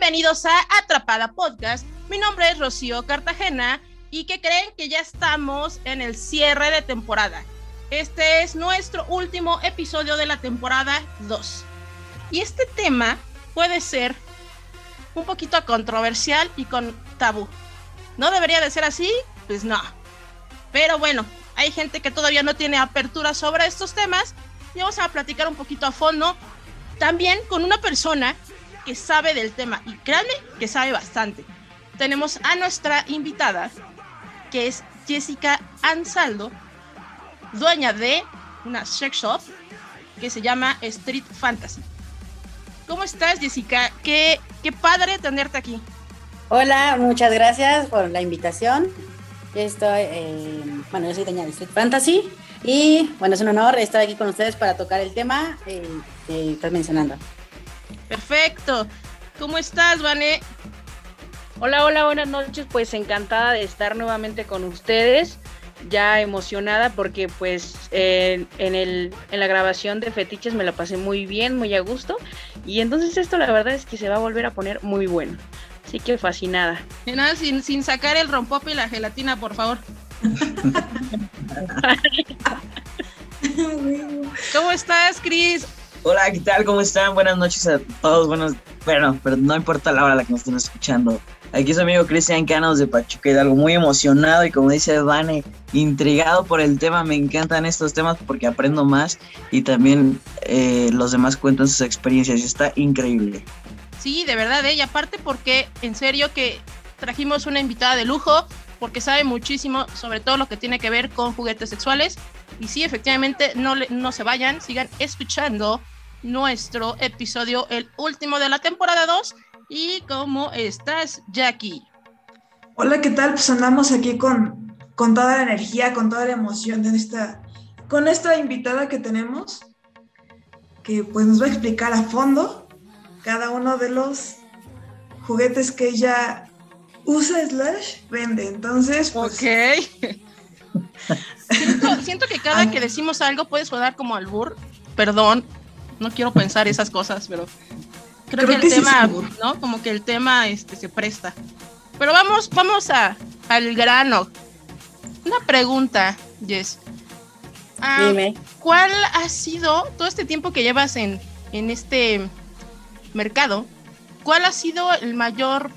bienvenidos a Atrapada Podcast. Mi nombre es Rocío Cartagena y que creen que ya estamos en el cierre de temporada. Este es nuestro último episodio de la temporada 2. Y este tema puede ser un poquito controversial y con tabú. ¿No debería de ser así? Pues no. Pero bueno, hay gente que todavía no tiene apertura sobre estos temas y vamos a platicar un poquito a fondo también con una persona que sabe del tema y créanme que sabe bastante. Tenemos a nuestra invitada, que es Jessica Ansaldo, dueña de una sex shop que se llama Street Fantasy. ¿Cómo estás, Jessica? Qué, qué padre tenerte aquí. Hola, muchas gracias por la invitación. Yo estoy, eh, bueno, yo soy dueña de Street Fantasy y bueno, es un honor estar aquí con ustedes para tocar el tema eh, que estás mencionando. Perfecto. ¿Cómo estás, Vane? Hola, hola, buenas noches. Pues encantada de estar nuevamente con ustedes. Ya emocionada porque pues en, el, en la grabación de Fetiches me la pasé muy bien, muy a gusto. Y entonces esto la verdad es que se va a volver a poner muy bueno. Así que fascinada. Y nada, sin, sin sacar el rompop y la gelatina, por favor. ¿Cómo estás, Cris? Hola, ¿qué tal? ¿Cómo están? Buenas noches a todos. Buenos, bueno, pero no importa la hora a la que nos estén escuchando. Aquí es su amigo Cristian Canos de Pachuca algo muy emocionado y como dice Vane, intrigado por el tema. Me encantan estos temas porque aprendo más y también eh, los demás cuentan sus experiencias está increíble. Sí, de verdad, ¿eh? y aparte porque en serio que trajimos una invitada de lujo porque sabe muchísimo sobre todo lo que tiene que ver con juguetes sexuales. Y sí, efectivamente, no, no se vayan, sigan escuchando nuestro episodio, el último de la temporada 2. ¿Y cómo estás, Jackie? Hola, ¿qué tal? Pues andamos aquí con, con toda la energía, con toda la emoción de esta, con esta invitada que tenemos, que pues nos va a explicar a fondo cada uno de los juguetes que ella usa slash vende. Entonces, pues... Ok. siento, que cada que decimos algo puede sonar como albur. Perdón, no quiero pensar esas cosas, pero creo, que el tema, ¿no? Como que el tema este, se presta. Pero vamos, vamos a, al grano. Una pregunta, Jess. Ah, Dime. ¿Cuál ha sido, todo este tiempo que llevas en, en este mercado, cuál ha sido el mayor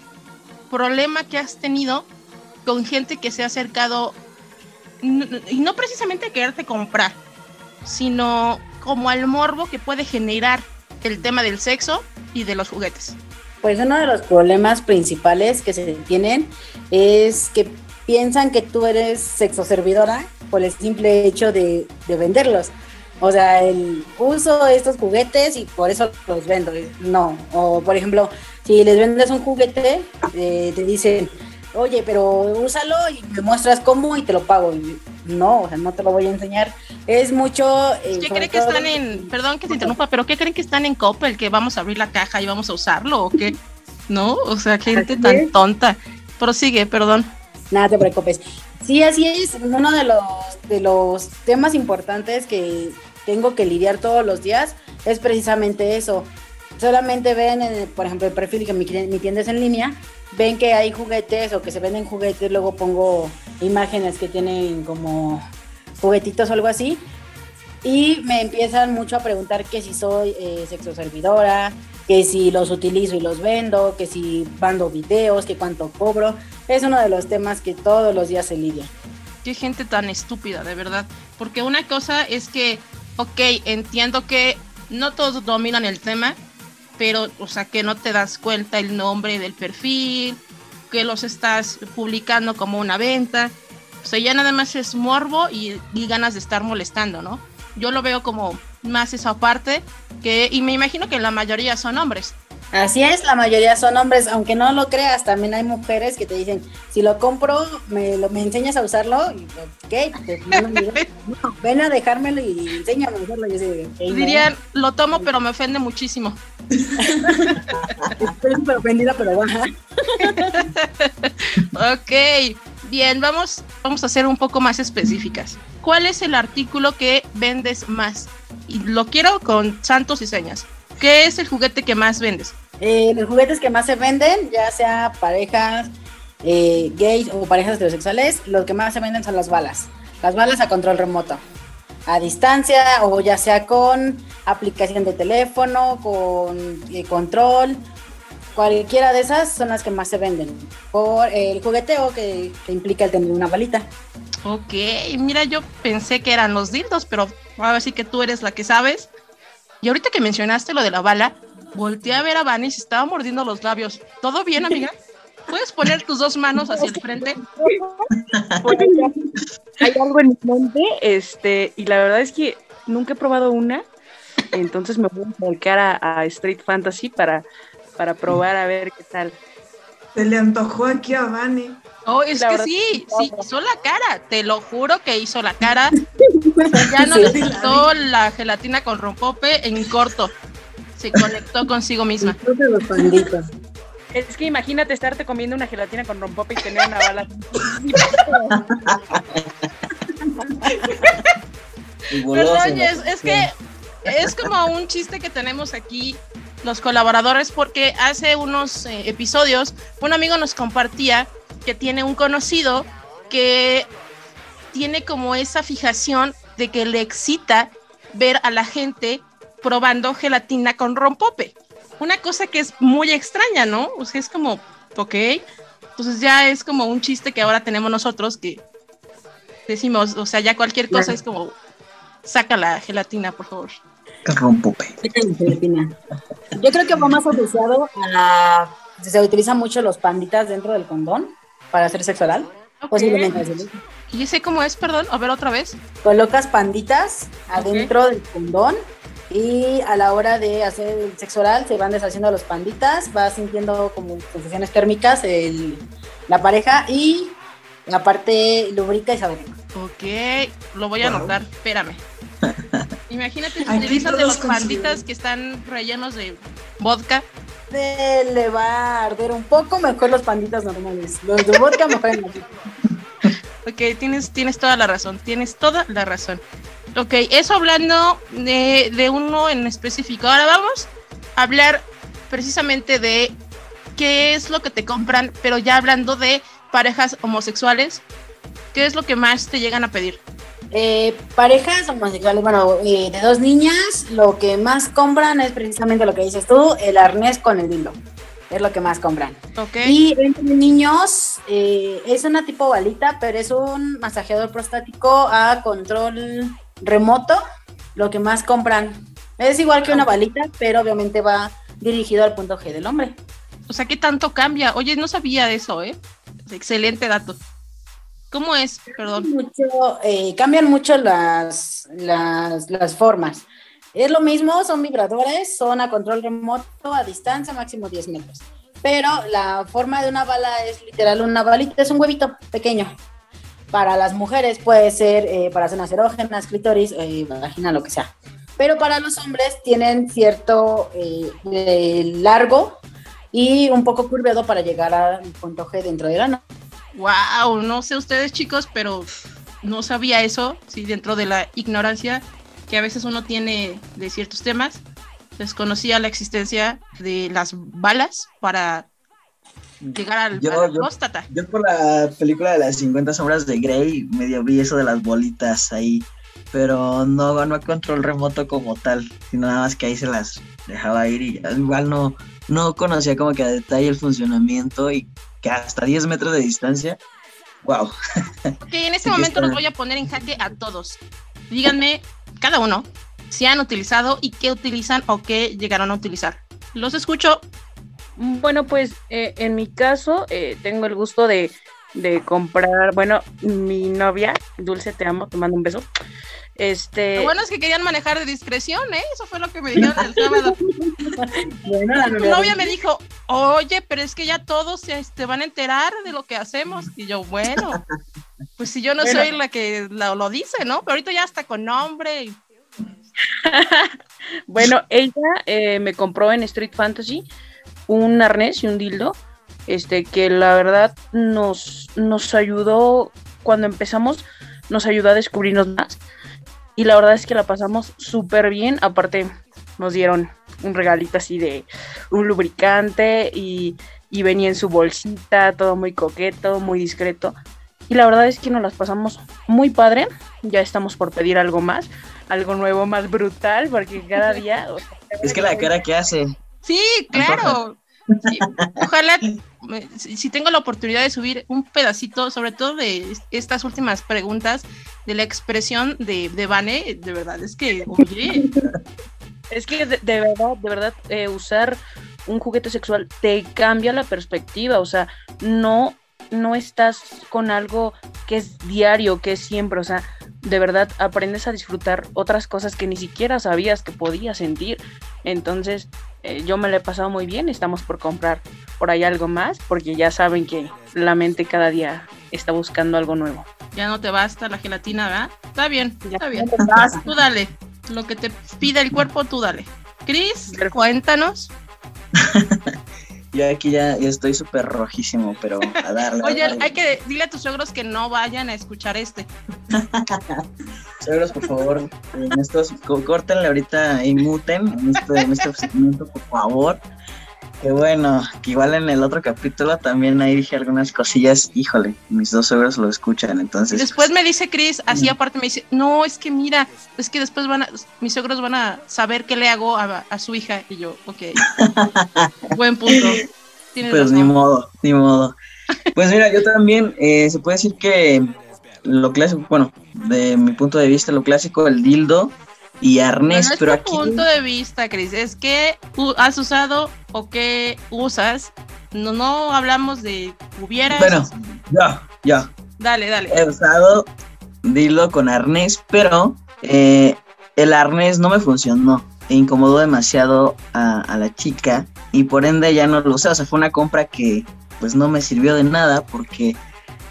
problema que has tenido con gente que se ha acercado, y no precisamente a quererte comprar, sino como al morbo que puede generar el tema del sexo y de los juguetes? Pues uno de los problemas principales que se tienen es que piensan que tú eres sexo servidora por el simple hecho de, de venderlos. O sea, el uso estos juguetes y por eso los vendo. No. O por ejemplo, si les vendes un juguete, eh, te dicen, oye, pero úsalo y me muestras cómo y te lo pago. no, o sea, no te lo voy a enseñar. Es mucho. Eh, ¿Qué creen que están en, perdón que te interrumpa, pero qué creen que están en Coppel, que vamos a abrir la caja y vamos a usarlo o qué? ¿No? O sea, gente tan tonta. Prosigue, perdón. Nada te preocupes. Sí, así es. Uno de los, de los temas importantes que tengo que lidiar todos los días es precisamente eso. Solamente ven, por ejemplo, el perfil que mi, mi tienda es en línea, ven que hay juguetes o que se venden juguetes, luego pongo imágenes que tienen como juguetitos o algo así. Y me empiezan mucho a preguntar que si soy eh, sexo servidora, que si los utilizo y los vendo, que si mando videos, que cuánto cobro. Es uno de los temas que todos los días se lidia. Qué gente tan estúpida, de verdad. Porque una cosa es que ok, entiendo que no todos dominan el tema, pero, o sea, que no te das cuenta el nombre del perfil, que los estás publicando como una venta. O sea, ya nada más es morbo y, y ganas de estar molestando, ¿no? Yo lo veo como más esa parte, que, y me imagino que la mayoría son hombres. Así es, la mayoría son hombres, aunque no lo creas, también hay mujeres que te dicen, si lo compro, me, lo, me enseñas a usarlo, y, ok, ven a dejármelo y enséñame a usarlo. Dirían, lo tomo, pero me ofende muchísimo. Estoy súper ofendida, pero baja. ok, bien, vamos, vamos a ser un poco más específicas. ¿Cuál es el artículo que vendes más? Y lo quiero con santos y señas. ¿Qué es el juguete que más vendes? Eh, los juguetes que más se venden, ya sea parejas eh, gays o parejas heterosexuales, los que más se venden son las balas. Las balas a control remoto. A distancia o ya sea con aplicación de teléfono, con eh, control. Cualquiera de esas son las que más se venden. Por el jugueteo que, que implica el tener una balita. Ok, mira, yo pensé que eran los dildos, pero a ver si que tú eres la que sabes. Y ahorita que mencionaste lo de la bala, volteé a ver a Vani y se estaba mordiendo los labios. ¿Todo bien, amiga? ¿Puedes poner tus dos manos hacia el frente? Hay algo en mi mente, este, y la verdad es que nunca he probado una, entonces me voy a volcar a, a Street Fantasy para, para probar a ver qué tal. Se le antojó aquí a Vani. Oh, es La que sí, sí, hizo la cara, te lo juro que hizo la cara. Ya no Sí. necesitó la gelatina con rompope en corto. Se conectó consigo misma. Es que imagínate estarte comiendo una gelatina con rompope y tener una bala. Perdón, ¿no? es que es como un chiste que tenemos aquí los colaboradores porque hace unos eh, episodios un amigo nos compartía que tiene un conocido que tiene como esa fijación de que le excita ver a la gente probando gelatina con rompope. Una cosa que es muy extraña, ¿no? O sea, es como, ok. Entonces ya es como un chiste que ahora tenemos nosotros que decimos, o sea, ya cualquier cosa es como, saca la gelatina, por favor. Rompope. Déjame, Filipina. Yo creo que va más asociado a. Se utilizan mucho los panditas dentro del condón para hacer sexo oral. Ok. Posiblemente así. ¿Y ese cómo es, perdón? A ver otra vez. Colocas panditas adentro del condón y a la hora de hacer el sexo oral se van deshaciendo los panditas, vas sintiendo como sensaciones térmicas el- la pareja y la parte lubrica y sabe. Ok, lo voy a Wow. anotar, espérame. Imagínate si utilizas de los panditas que están rellenos de vodka. De- le va a arder un poco mejor los panditas normales. Los de vodka mejor Ok, tienes, tienes toda la razón, tienes toda la razón. Ok, eso hablando de, de uno en específico. Ahora vamos a hablar precisamente de qué es lo que te compran, pero ya hablando de parejas homosexuales, ¿qué es lo que más te llegan a pedir? Eh, parejas homosexuales, bueno, eh, de dos niñas, lo que más compran es precisamente lo que dices tú, el arnés con el dildo. Es lo que más compran. Y entre niños, eh, es una tipo balita, pero es un masajeador prostático a control remoto, lo que más compran. Es igual que una balita, pero obviamente va dirigido al punto G del hombre. o sea, ¿qué tanto cambia? Oye, no sabía de eso, ¿eh? Excelente dato. ¿Cómo es? Perdón. Mucho, eh, cambian mucho las, las, las formas. Es lo mismo, son vibradores, son a control remoto, a distancia, máximo 10 metros. Pero la forma de una bala es literal una balita, es un huevito pequeño. Para las mujeres puede ser eh, para zonas erógenas, clítoris, eh, vagina, lo que sea. Pero para los hombres tienen cierto eh, eh, largo y un poco curveado para llegar al punto G dentro del ano. Wow, no sé ustedes chicos, pero no sabía eso, sí, dentro de la ignorancia que a veces uno tiene de ciertos temas. Desconocía la existencia de las balas para llegar al, Yo- yo- próstata. Yo por la película de las 50 sombras de Grey medio vi eso de las bolitas ahí, pero no, no control remoto como tal, sino nada más que ahí se las dejaba ir y igual no, no conocía como que a detalle el funcionamiento y que hasta 10 metros de distancia, wow. Que en este momento está. los voy a poner en jaque a todos. Díganme, cada uno, si han utilizado y qué utilizan o qué llegaron a utilizar. Los escucho. Bueno, pues eh, en mi caso eh, tengo el gusto de, de comprar, bueno, mi novia, Dulce, te amo, te mando un beso. Este, Lo bueno es que querían manejar de discreción, ¿eh? Eso fue lo que me dijeron el sábado. Bueno, la Mi novia- novia me dijo, oye, pero es que ya todos se este, van a enterar de lo que hacemos. Y yo, bueno, pues si yo no Bueno. soy la que lo, lo dice, ¿no? Pero ahorita ya está con nombre. y- Bueno, ella eh, me compró en Street Fantasy un arnés y un dildo, este, que la verdad nos, nos ayudó, cuando empezamos, nos ayudó a descubrirnos más. Y la verdad es que la pasamos súper bien. Aparte, nos dieron un regalito así de un lubricante y, y venía en su bolsita, todo muy coqueto, muy discreto. Y la verdad es que nos las pasamos muy padre. Ya estamos por pedir algo más, algo nuevo, más brutal, porque cada día... es que la cara que hace. Sí, claro. Ojalá, si tengo la oportunidad de subir un pedacito, sobre todo de estas últimas preguntas, de la expresión de, de Vane, de verdad, es que, oye. Es que de, verdad, de verdad, eh, usar un juguete sexual te cambia la perspectiva, o sea, no, no estás con algo que es diario, que es siempre, o sea, de verdad aprendes a disfrutar otras cosas que ni siquiera sabías que podías sentir. Entonces, eh, yo me la he pasado muy bien, estamos por comprar por ahí algo más, porque ya saben que la mente cada día está buscando algo nuevo. Ya no te basta la gelatina, ¿verdad? Está bien, está bien. tú dale. Lo que te pida el cuerpo, tú dale. Cris, cuéntanos. Yo aquí ya, estoy súper rojísimo, pero a darle. Oye, hay que dile a tus suegros que no vayan a escuchar este. Suegros, por favor, en estos, córtenle ahorita y muten en este, en este por favor. Que bueno, que igual en el otro capítulo también ahí dije algunas cosillas, híjole, mis dos suegros lo escuchan, entonces. Después me dice Chris, así aparte me dice, no, es que mira, es que después van a, mis suegros van a saber qué le hago a, su hija, y yo, ok, buen punto. pues ni modo, ni modo. Pues mira, yo también, eh, se puede decir que lo clásico, bueno, de mi punto de vista, lo clásico, el dildo, y arnés, no pero es tu punto de vista, Cris, es que has usado o que usas. No, no hablamos de hubieras. Bueno, ya, ya. Dale, dale. He usado dilo con arnés, pero eh, el arnés no me funcionó. E incomodó demasiado a, a, la chica y por ende ya no lo usé. O sea, fue una compra que pues no me sirvió de nada porque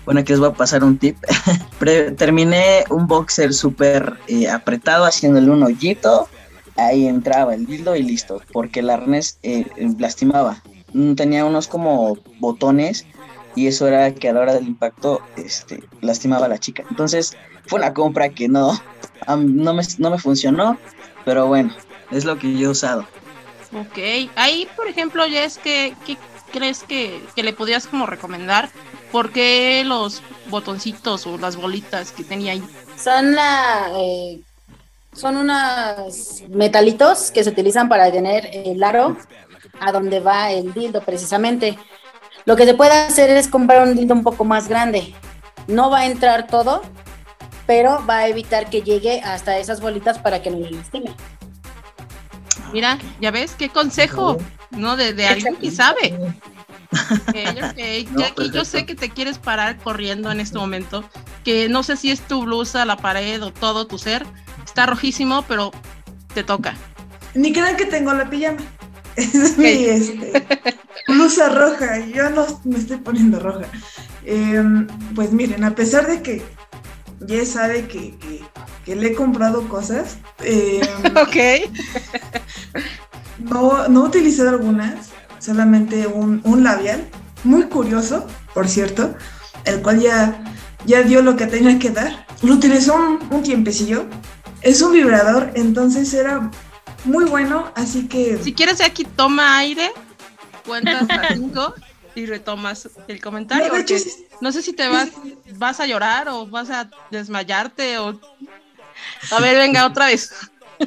bueno, aquí os voy a pasar un tip. terminé un boxer súper eh, apretado, haciéndole un hoyito. Ahí entraba el dildo y listo, porque el arnés eh, lastimaba. Mm, tenía unos como botones y eso era que a la hora del impacto este, lastimaba a la chica. Entonces fue una compra que no, no, me, no me funcionó, pero bueno, es lo que yo he usado. Ok, ahí por ejemplo, ya es que, ¿qué crees que, que le podías como recomendar? ¿Por qué los botoncitos o las bolitas que tenía ahí? Son la, eh, son unos metalitos que se utilizan para tener el aro a donde va el dildo precisamente. Lo que se puede hacer es comprar un dildo un poco más grande. No va a entrar todo, pero va a evitar que llegue hasta esas bolitas para que no le lastime. Mira, ya ves qué consejo, ¿no? De, de alguien que sabe. Okay, Jackie, yo sé que te quieres parar corriendo en este momento, que no sé si es tu blusa, la pared o todo tu ser. Está rojísimo, pero te toca. Ni crean que tengo la pijama. Es mi este, blusa roja yo no me estoy poniendo roja. Em, pues miren, a pesar de que ya sabe que, le he comprado cosas. Em, ok. no, no he utilizado algunas solamente un, labial, muy curioso, por cierto, el cual ya, ya dio lo que tenía que dar. Lo utilizó un, un tiempecillo. Es un vibrador, entonces era muy bueno, así que... Si quieres aquí toma aire, cuentas hasta cinco y retomas el comentario. No, no sé si te vas, vas a llorar o vas a desmayarte o... A ver, venga, otra vez.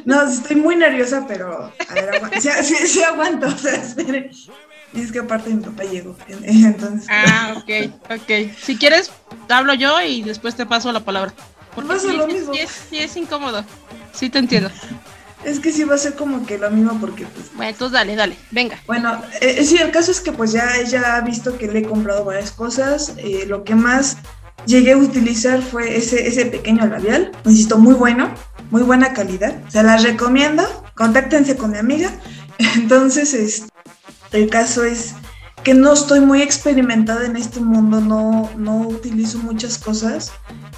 No, estoy muy nerviosa, pero a ver, sí, sí, aguanto, o sea, espere. Y es que aparte mi papá llegó, entonces... Ah, ok, ok. Si quieres, hablo yo y después te paso la palabra. Porque va a ser lo mismo. Sí es, sí es incómodo, sí te entiendo. Es que sí va a ser como que lo mismo porque pues... Bueno, entonces dale, dale, venga. Bueno, eh, sí, el caso es que pues ya ella ha visto que le he comprado varias cosas. Eh, lo que más llegué a utilizar fue ese, ese pequeño labial, insisto, muy bueno muy buena calidad. Se las recomiendo. Contáctense con mi amiga. Entonces, el caso es que no estoy muy experimentada en este mundo, no, no utilizo muchas cosas.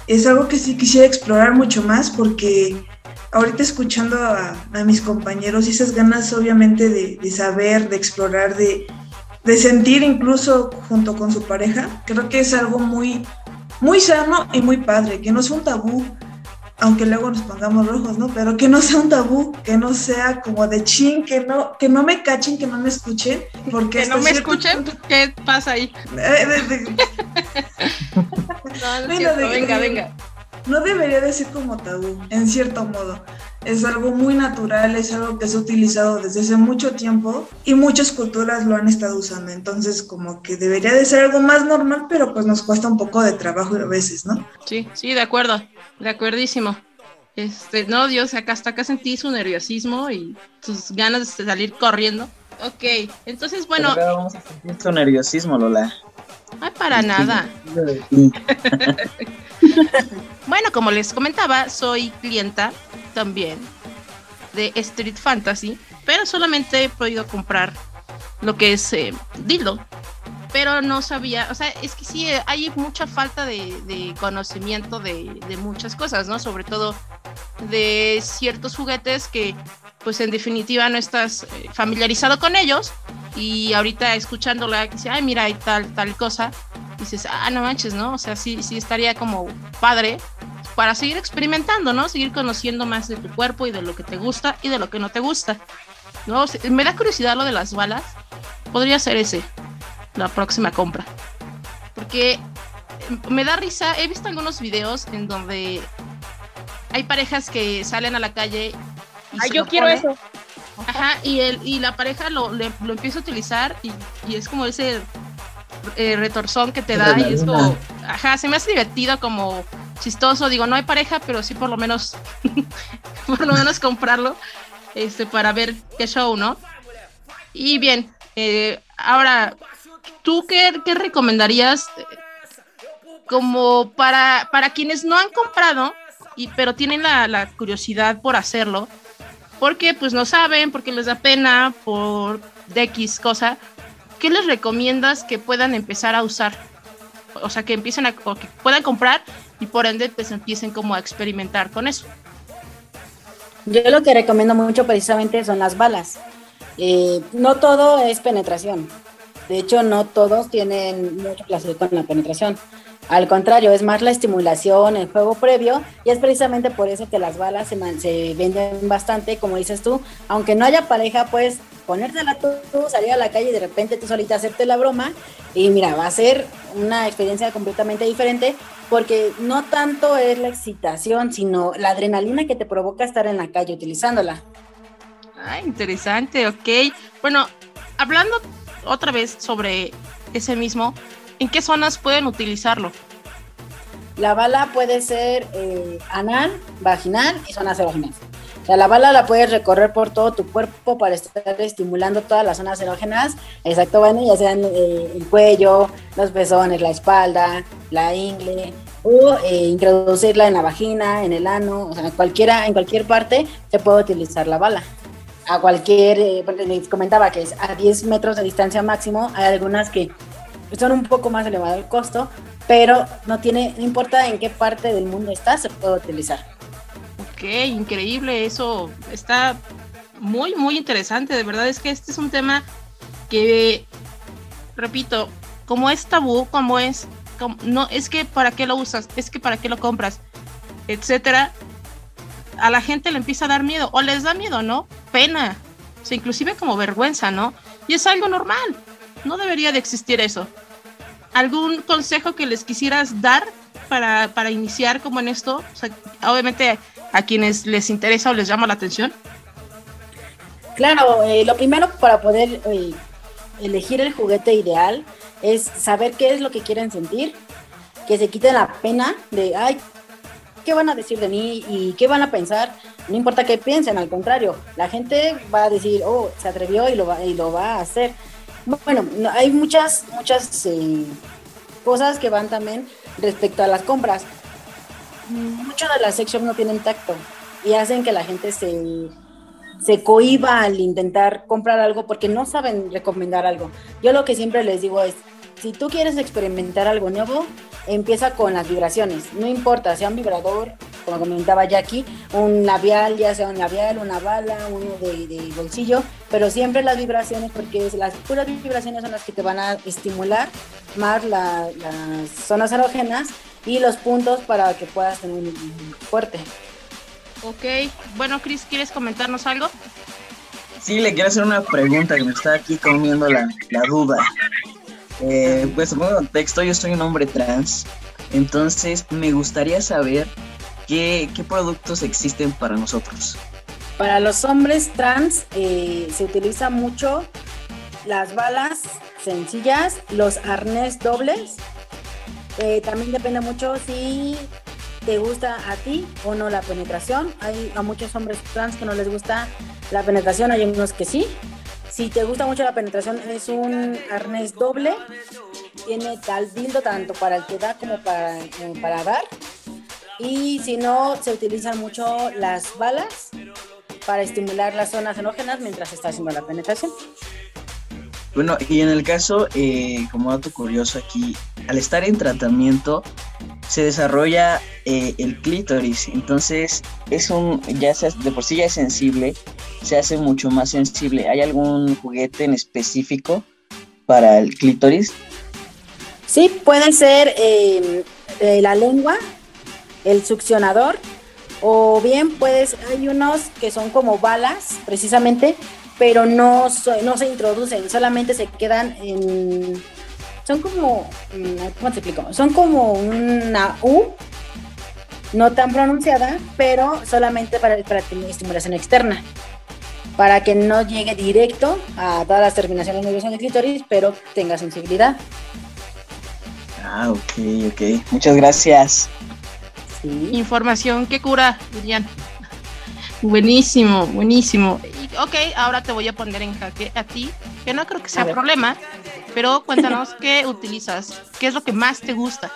Es algo que sí quisiera explorar mucho más porque ahorita escuchando a, mis compañeros y esas ganas obviamente de, saber, de explorar, de, de, sentir incluso junto con su pareja, creo que es algo muy, muy sano y muy padre, que no es un tabú, aunque luego nos pongamos rojos, ¿no? Pero que no sea un tabú, que no sea como de chin, que no, que no me cachen, que no me escuchen, porque que no me escuchen, ¿qué pasa ahí? venga, venga. No debería de ser como tabú, en cierto modo. Es algo muy natural, es algo que se ha utilizado desde hace mucho tiempo y muchas culturas lo han estado usando. Entonces, como que debería de ser algo más normal, pero pues nos cuesta un poco de trabajo a veces, ¿no? Sí, sí, de acuerdo. De acuerdísimo. Este, no, Dios, acá hasta acá sentí su nerviosismo y sus ganas de salir corriendo. Ok, entonces, bueno. vamos a sentir tu nerviosismo, Lola. Ay, para nada. bueno, como les comentaba, soy clienta también de Street Fantasy, pero solamente he podido comprar lo que es eh, Dildo pero no sabía, o sea, es que sí, hay mucha falta de, conocimiento de, muchas cosas, ¿no? Sobre todo de ciertos juguetes que, pues en definitiva, no estás eh, familiarizado con ellos y ahorita escuchándola, que dice, ay, mira, hay tal, tal cosa, dices, ah, no manches, ¿no? O sea, sí, sí estaría como padre para seguir experimentando, ¿no? Seguir conociendo más de tu cuerpo y de lo que te gusta y de lo que no te gusta. ¿no? Me da curiosidad lo de las balas. Podría ser ese la próxima compra. Porque eh, me da risa, he visto algunos videos en donde hay parejas que salen a la calle. Y Ay, yo quiero eso. Ajá, y, el, y la pareja lo, lo empieza a utilizar y, y es como ese eh, retorzón que te da y es como, ajá, se me hace divertido como chistoso, digo, no hay pareja, pero sí por lo menos, por lo menos comprarlo, este, para ver qué show, ¿no? Y bien, eh, ahora ¿tú qué, recomendarías eh, como para, para quienes no han comprado, y, pero tienen la, curiosidad por hacerlo? Porque pues no saben, porque les da pena, por X cosa. ¿Qué les recomiendas que puedan empezar a usar? O sea, que empiecen a, puedan comprar y por ende pues empiecen como a experimentar con eso. Yo lo que recomiendo mucho precisamente son las balas. Eh, no todo es penetración. De hecho, no todos tienen mucho placer con la penetración. Al contrario, es más la estimulación, el juego previo, y es precisamente por eso que las balas se, venden bastante, como dices tú. Aunque no haya pareja, pues ponértela tú, salir a la calle y de repente tú solita hacerte la broma, y mira, va a ser una experiencia completamente diferente, porque no tanto es la excitación, sino la adrenalina que te provoca estar en la calle utilizándola. Ah, interesante, ok. Bueno, hablando otra vez sobre ese mismo, ¿en qué zonas pueden utilizarlo? La bala puede ser eh, anal, vaginal y zonas erógenas. O sea, la bala la puedes recorrer por todo tu cuerpo para estar estimulando todas las zonas erógenas, exacto, bueno, ya sean eh, el cuello, los pezones, la espalda, la ingle, o eh, introducirla en la vagina, en el ano, o sea, cualquiera, en cualquier parte se puede utilizar la bala a cualquier, eh, les comentaba que es a 10 metros de distancia máximo, hay algunas que son un poco más elevado el costo, pero no tiene, no importa en qué parte del mundo está, se puede utilizar. Ok, increíble, eso está muy, muy interesante, de verdad es que este es un tema que, repito, como es tabú, como es, no, es que para qué lo usas, es que para qué lo compras, etcétera, a la gente le empieza a dar miedo, o les da miedo, ¿no? Pena, o sea, inclusive como vergüenza, ¿no? Y es algo normal, no debería de existir eso. ¿Algún consejo que les quisieras dar para, para iniciar como en esto? Obviamente a quienes les interesa o les llama la atención. Claro, eh, lo primero para poder eh, elegir el juguete ideal es saber qué es lo que quieren sentir, que se quiten la pena de, ay, qué van a decir de mí y qué van a pensar, no importa qué piensen, al contrario, la gente va a decir, oh, se atrevió y lo va, y lo va a hacer. Bueno, hay muchas, muchas eh, cosas que van también respecto a las compras. Muchas de las secciones no tienen tacto y hacen que la gente se, se cohiba al intentar comprar algo porque no saben recomendar algo. Yo lo que siempre les digo es, si tú quieres experimentar algo nuevo, empieza con las vibraciones. No importa, sea un vibrador, como comentaba Jackie, un labial, ya sea un labial, una bala, uno de, bolsillo, pero siempre las vibraciones, porque las puras vibraciones son las que te van a estimular más las zonas erógenas y los puntos para que puedas tener un fuerte. Ok, bueno, Chris, ¿quieres comentarnos algo? Sí, le quiero hacer una pregunta que me está aquí comiendo la, la duda. Eh, pues, en contexto, yo soy un hombre trans, entonces me gustaría saber qué, qué productos existen para nosotros. Para los hombres trans eh, se utiliza mucho las balas sencillas, los arnés dobles. Eh, también depende mucho si te gusta a ti o no la penetración. Hay a muchos hombres trans que no les gusta la penetración, hay unos que sí. Si te gusta mucho la penetración, es un arnés doble. Tiene tal dildo tanto para el que da como para, para dar. Y si no, se utilizan mucho las balas para estimular las zonas erógenas mientras está haciendo la penetración. Bueno, y en el caso, eh, como dato curioso aquí, al estar en tratamiento, se desarrolla eh, el clítoris, entonces es un, ya se, de por sí ya es sensible, se hace mucho más sensible. ¿Hay algún juguete en específico para el clítoris? Sí, puede ser eh, la lengua, el succionador, o bien puedes, hay unos que son como balas, precisamente, pero no, no se introducen, solamente se quedan en... Son como, mm, ¿cómo te explico? Son como una U, no tan pronunciada, pero solamente para, para estimulación externa, para que no llegue directo a todas las terminaciones nerviosas del clítoris, pero tenga sensibilidad. Ah, ok, ok. Muchas gracias. Información que cura, Lilian. Buenísimo, buenísimo. Ok, ahora te voy a poner en jaque a ti, que no creo que sea problema, pero cuéntanos qué utilizas, qué es lo que más te gusta.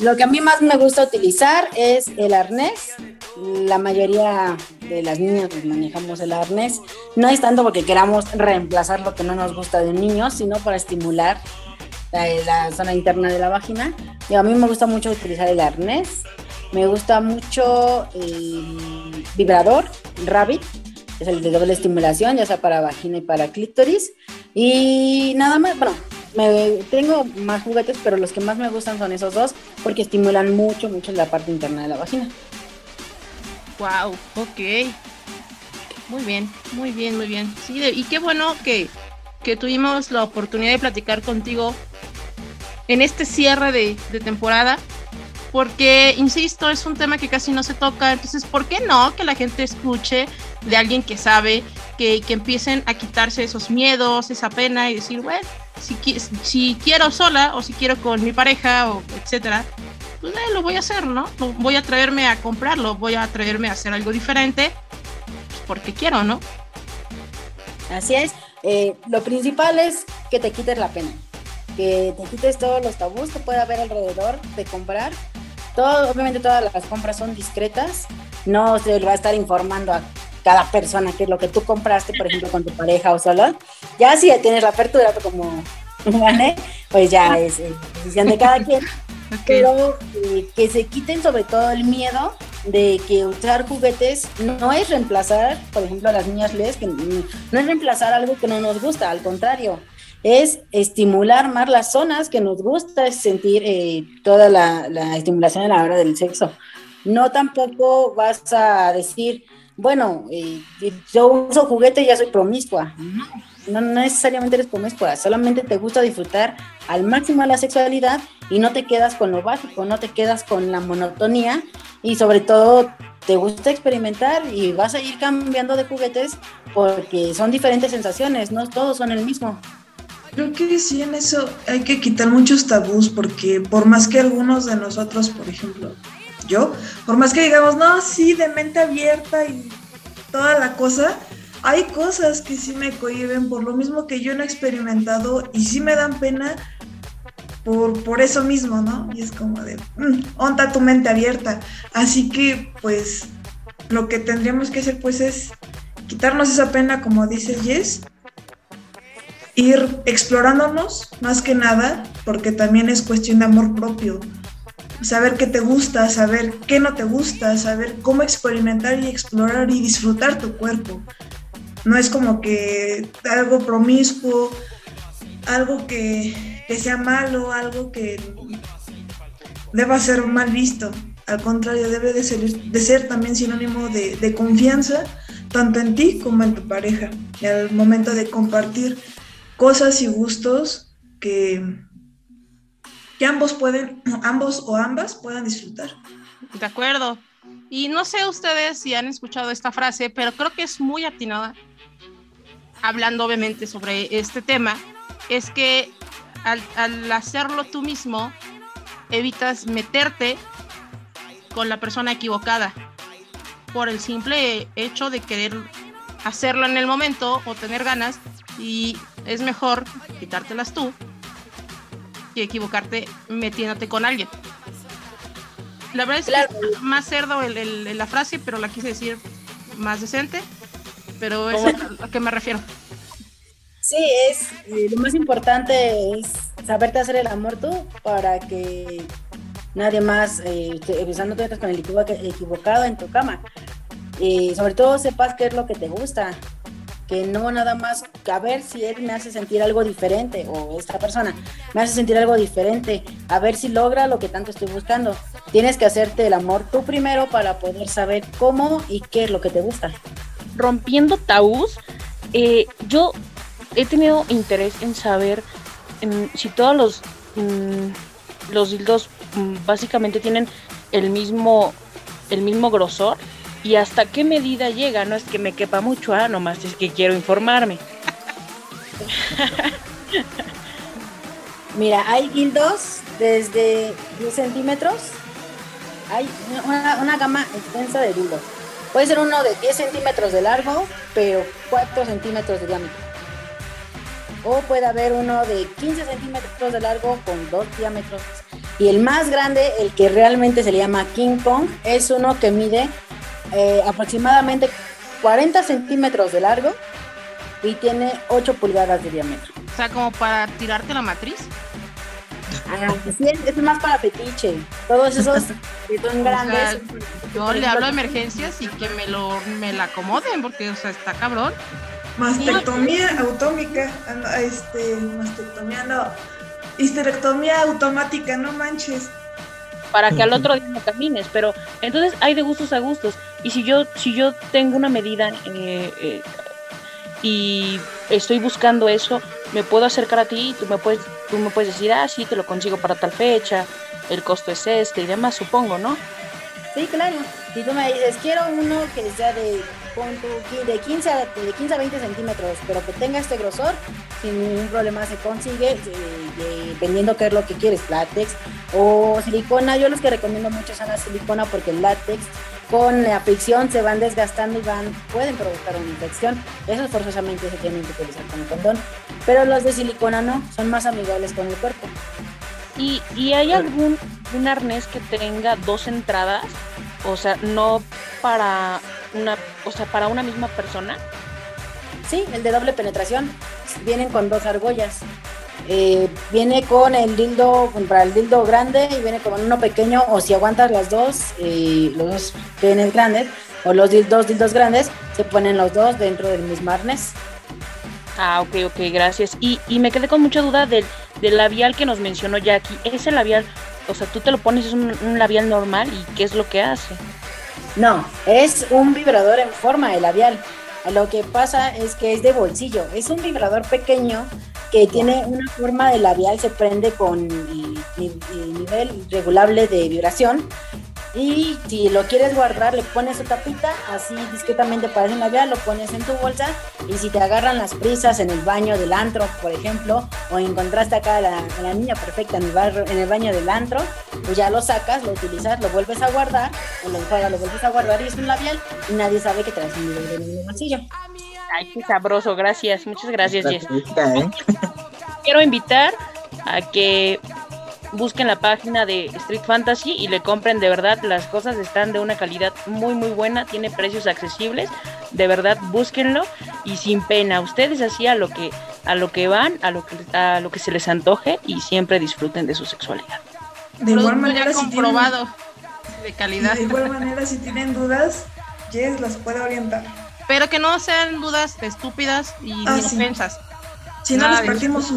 Lo que a mí más me gusta utilizar es el arnés. La mayoría de las niñas pues, manejamos el arnés. No es tanto porque queramos reemplazar lo que no nos gusta de niños, sino para estimular la, zona interna de la vagina. Y a mí me gusta mucho utilizar el arnés. Me gusta mucho el vibrador, Rabbit, es el de doble estimulación, ya sea para vagina y para clítoris. Y nada más, bueno, me, tengo más juguetes, pero los que más me gustan son esos dos, porque estimulan mucho, mucho la parte interna de la vagina. Wow, ok. Muy bien, muy bien, muy bien. Sí, y qué bueno que, que tuvimos la oportunidad de platicar contigo en este cierre de, temporada, porque, insisto, es un tema que casi no se toca, entonces, ¿por qué no que la gente escuche de alguien que sabe, que, que empiecen a quitarse esos miedos, esa pena y decir, bueno, si, si quiero sola o si quiero con mi pareja o etcétera, pues eh, lo voy a hacer, ¿no? Voy a atreverme a comprarlo, voy a atreverme a hacer algo diferente, pues, porque quiero, ¿no? Así es. Eh, lo principal es que te quites la pena que te quites todos los tabús que puede haber alrededor de comprar. Todo, obviamente todas las compras son discretas, no se le va a estar informando a cada persona qué es lo que tú compraste, por ejemplo, con tu pareja o solo. Ya si tienes la apertura como gané, pues ya es decisión de cada quien. Pero eh, que se quiten sobre todo el miedo de que usar juguetes no es reemplazar, por ejemplo, a las niñas les, que no es reemplazar algo que no nos gusta, al contrario, es estimular más las zonas que nos gusta sentir eh, toda la, estimulación a la hora del sexo. No tampoco vas a decir, bueno, eh, yo uso juguete y ya soy promiscua. No, no necesariamente eres promiscua, solamente te gusta disfrutar al máximo la sexualidad y no te quedas con lo básico, no te quedas con la monotonía y sobre todo te gusta experimentar y vas a ir cambiando de juguetes porque son diferentes sensaciones, no todos son el mismo. Creo que sí, en eso hay que quitar muchos tabús porque por más que algunos de nosotros, por ejemplo, yo, por más que digamos, no, sí, de mente abierta y toda la cosa, hay cosas que sí me cohiben por lo mismo que yo no he experimentado y sí me dan pena por, por eso mismo, ¿no? Y es como de, mm, onta tu mente abierta. Así que, pues, lo que tendríamos que hacer, pues, es quitarnos esa pena, como dice Jess, ir explorándonos más que nada, porque también es cuestión de amor propio. Saber qué te gusta, saber qué no te gusta, saber cómo experimentar y explorar y disfrutar tu cuerpo. No es como que algo promiscuo, algo que, que sea malo, algo que deba ser mal visto. al contrario, debe de ser, de ser también sinónimo de, confianza, tanto en ti como en tu pareja, al momento de compartir cosas y gustos que, que ambos pueden, ambos o ambas puedan disfrutar. De acuerdo. Y no sé ustedes si han escuchado esta frase, pero creo que es muy atinada, hablando obviamente sobre este tema, es que al, al hacerlo tú mismo, evitas meterte con la persona equivocada por el simple hecho de querer hacerlo en el momento o tener ganas y es mejor quitártelas tú que equivocarte metiéndote con alguien. La verdad es Claro. que es más cerdo el- el- la frase, pero la quise decir más decente, pero es ¿Cómo? a lo que me refiero. Sí, es eh, lo más importante es saberte hacer el amor tú para que nadie más, eh, no te metas con el equivo- equivocado en tu cama. Y sobre todo sepas qué es lo que te gusta, que no nada más a ver si él me hace sentir algo diferente o esta persona me hace sentir algo diferente, a ver si logra lo que tanto estoy buscando. Tienes que hacerte el amor tú primero para poder saber cómo y qué es lo que te gusta. rompiendo tabús, eh, yo he tenido interés en saber mm, si todos los, mm, los dildos mm, básicamente tienen el mismo, el mismo grosor y hasta qué medida llega. No es que me quepa mucho, ah, nomás es que quiero informarme. Mira, hay dildos desde 10 centímetros. Hay una, gama extensa de dildos. Puede ser uno de 10 centímetros de largo, pero 4 centímetros de diámetro. O puede haber uno de 15 centímetros de largo con 2 diámetros. Y el más grande, el que realmente se le llama King Kong, es uno que mide eh, aproximadamente 40 centímetros de largo y tiene 8 pulgadas de diámetro. O sea, como para tirarte la matriz. Ah, sí, es, más para fetiche. Todos esos que son grandes. sea, Yo le hablo de emergencias y que me lo me la acomoden, porque, o sea, está cabrón. Mastectomía autómica, ah, este, mastectomía no, histerectomía automática, no manches. Para que al otro día no camines, pero entonces hay de gustos a gustos. Y si yo, si yo tengo una medida eh, eh, y estoy buscando eso, me puedo acercar a ti y tú me puedes, tú me puedes decir, ah, sí, te lo consigo para tal fecha, el costo es este y demás, supongo, ¿no? Sí, claro. Si tú me dices, quiero uno que sea de, pon qui- de, 15 a, de 15 a 20 centímetros, pero que tenga este grosor, sin ningún problema se consigue, eh, eh, dependiendo qué es lo que quieres, látex o silicona. Yo los que recomiendo mucho son la silicona porque el látex con la fricción se van desgastando y van, pueden provocar una infección. Esos forzosamente se tienen que utilizar con el condón. Pero los de silicona no, son más amigables con el cuerpo. ¿Y, y hay algún un arnés que tenga dos entradas? O sea, no para una, o sea, para una misma persona. Sí, el de doble penetración. Vienen con dos argollas. Eh, viene con el dildo, para el dildo grande y viene con uno pequeño, o si aguantas las dos, eh, los dos penes grandes, o los dos dildos grandes, se ponen los dos dentro del mismo arnés. Ah, ok, ok, gracias. Y, y me quedé con mucha duda del, del labial que nos mencionó Jackie. Ese labial, o sea, tú te lo pones, es un, un labial normal y ¿qué es lo que hace? No, es un vibrador en forma de labial. Lo que pasa es que es de bolsillo. Es un vibrador pequeño que tiene una forma de labial, se prende con ni- nivel regulable de vibración. Y si lo quieres guardar, le pones su tapita, así discretamente parece un labial, lo pones en tu bolsa. Y si te agarran las prisas en el baño del antro, por ejemplo, o encontraste acá a la, a la niña perfecta en el, barrio- en el baño del antro, pues ya lo sacas, lo utilizas, lo vuelves a guardar, o lo enjuagas, lo vuelves a guardar y es un labial y nadie sabe que traes un vibrador en el bolsillo. Ay, qué sabroso, gracias, muchas gracias, Jess. ¿eh? Quiero invitar a que busquen la página de Street Fantasy y le compren de verdad, las cosas están de una calidad muy muy buena, tiene precios accesibles, de verdad búsquenlo y sin pena, ustedes así a lo que a lo que van, a lo que a lo que se les antoje y siempre disfruten de su sexualidad. De igual manera, ya si tienen, comprobado de y calidad. de igual manera, si tienen dudas, Jess las puede orientar. Pero que no sean dudas estúpidas y Ah, ni sí. ofensas. Si no, Nada les partimos su,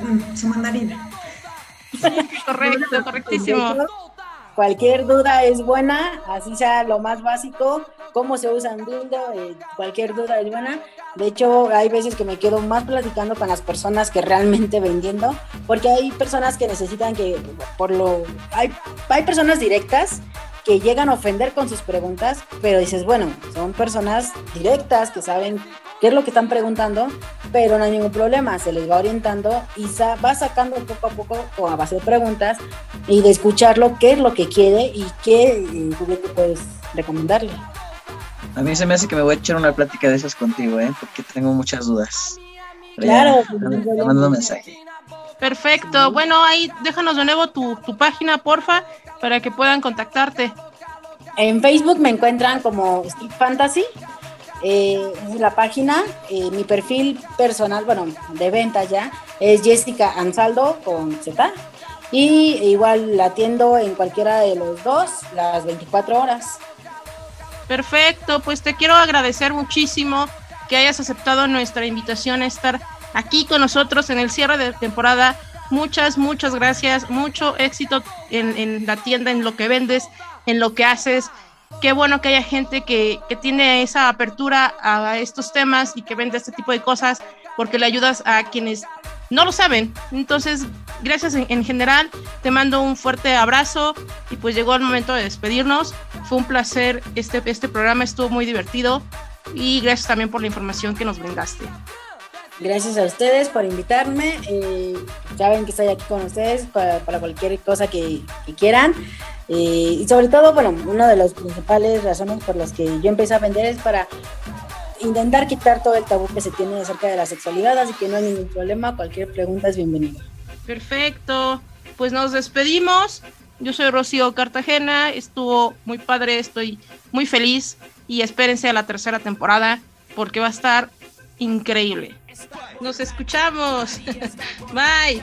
mm, su mandarina. Correcto, correctísimo. Cualquier duda es buena, así sea lo más básico, cómo se usa un dildo, eh, cualquier duda es buena. De hecho, hay veces que me quedo más platicando con las personas que realmente vendiendo, porque hay personas que necesitan que, por lo, hay, hay personas directas que llegan a ofender con sus preguntas, pero dices, bueno, son personas directas que saben qué es lo que están preguntando, pero no hay ningún problema, se les va orientando y va sacando poco a poco a base de preguntas y de escucharlo qué es lo que quiere y qué juguete puedes recomendarle. A mí se me hace que me voy a echar una plática de esas contigo, ¿eh? porque tengo muchas dudas. claro, te mando un mensaje. Perfecto. Bueno, ahí déjanos de nuevo tu, tu página, porfa, para que puedan contactarte. En Facebook me encuentran como Street Fantasy eh, la página, eh, mi perfil personal, bueno, de venta ya, es Jessica Ansaldo con Z. Y igual la atiendo en cualquiera de los dos, las 24 horas. Perfecto, pues te quiero agradecer muchísimo que hayas aceptado nuestra invitación a estar aquí con nosotros en el cierre de temporada. Muchas, muchas gracias, mucho éxito en, en la tienda, en lo que vendes, en lo que haces qué bueno que haya gente que, tiene esa apertura a estos temas y que vende este tipo de cosas porque le ayudas a quienes no lo saben. Entonces, gracias en, general, te mando un fuerte abrazo y pues llegó el momento de despedirnos. Fue un placer, este, este programa estuvo muy divertido y gracias también por la información que nos brindaste. Gracias a ustedes por invitarme. Eh, ya ven que estoy aquí con ustedes para, cualquier cosa que, quieran. Y sobre todo, bueno, una de las principales razones por las que yo empecé a vender es para intentar quitar todo el tabú que se tiene acerca de la sexualidad, así que no hay ningún problema, cualquier pregunta es bienvenida. Perfecto, pues nos despedimos. Yo soy Rocío Cartagena, estuvo muy padre, estoy muy feliz y espérense a la tercera temporada porque va a estar increíble. Nos escuchamos. Bye.